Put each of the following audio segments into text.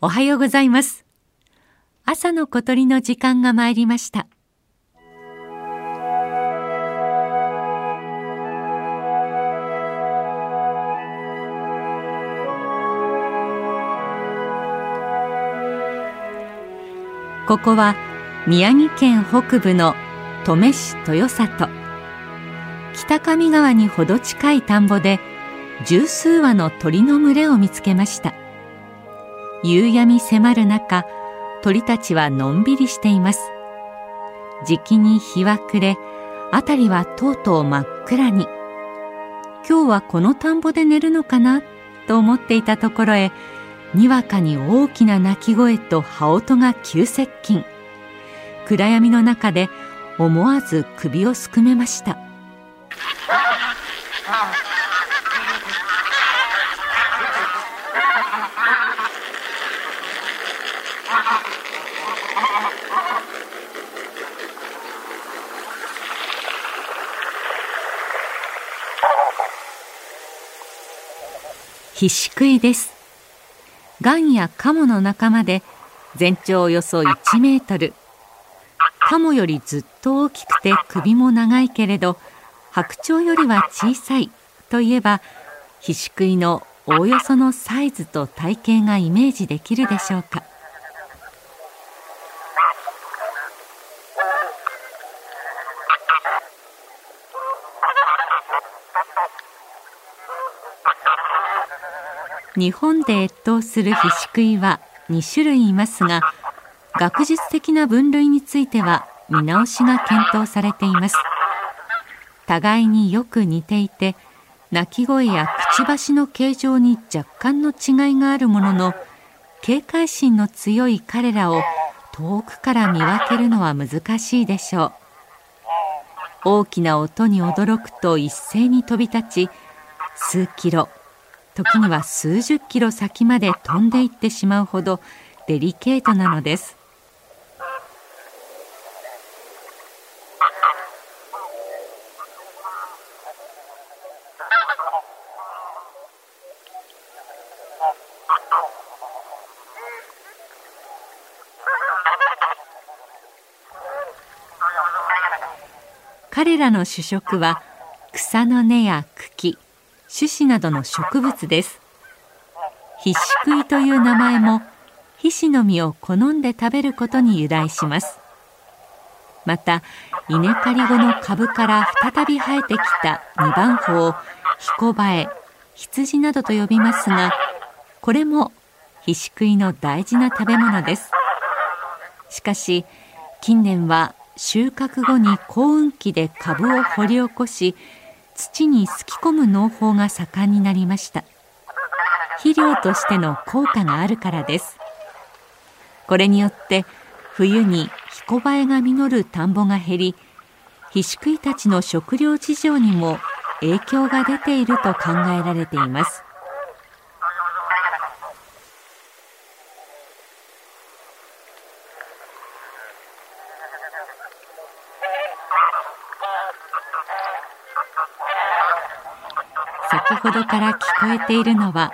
おはようございます。朝の小鳥の時間が参りました。ここは宮城県北部の登米市豊里北上川にほど近い田んぼで十数羽の鳥の群れを見つけました。夕闇迫る中鳥たちはのんびりしています。じきに日は暮れ辺りはとうとう真っ暗に。今日はこの田んぼで寝るのかな？と思っていたところへにわかに大きな鳴き声と羽音が急接近。暗闇の中で思わず首をすくめました。ヒシクイです。ガンやカモの仲間で全長およそ1メートル。カモよりずっと大きくて首も長いけれど白鳥よりは小さい。といえばヒシクイのおおよそのサイズと体型がイメージできるでしょうか。日本で越冬するヒシクイは2種類いますが学術的な分類については見直しが検討されています。互いによく似ていて鳴き声やくちばしの形状に若干の違いがあるものの警戒心の強い彼らを遠くから見分けるのは難しいでしょう。大きな音に驚くと一斉に飛び立ち数キロ時には数十キロ先まで飛んでいってしまうほどデリケートなのです。彼らの主食は草の根や茎種子などの植物です。ヒシクイという名前も皮脂の実を好んで食べることに由来します。また稲刈り後の株から再び生えてきた二番穂をヒコバエ羊などと呼びますがこれもヒシクイの大事な食べ物です。しかし近年は収穫後に耕運機で株を掘り起こし土にすき込む農法が盛んになりました。肥料としての効果があるからです。これによって冬にヒコバエが実る田んぼが減りヒシクイたちの食料事情にも影響が出ていると考えられています。先ほどから聞こえているのは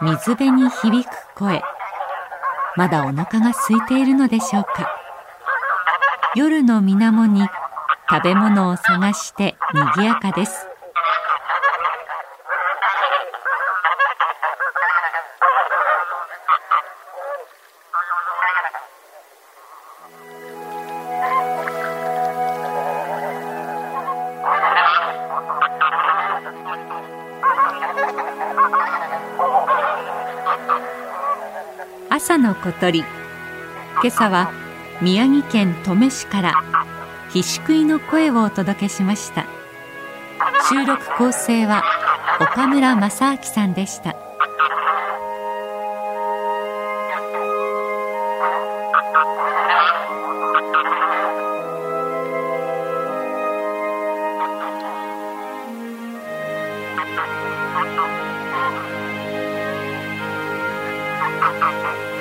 水辺に響く声。まだお腹が空いているのでしょうか。夜の水面に食べ物を探して賑やかです。朝の小鳥。今朝は宮城県登米市からヒシクイの声をお届けしました。収録構成は岡村正明さんでした「Ha ha ha ha!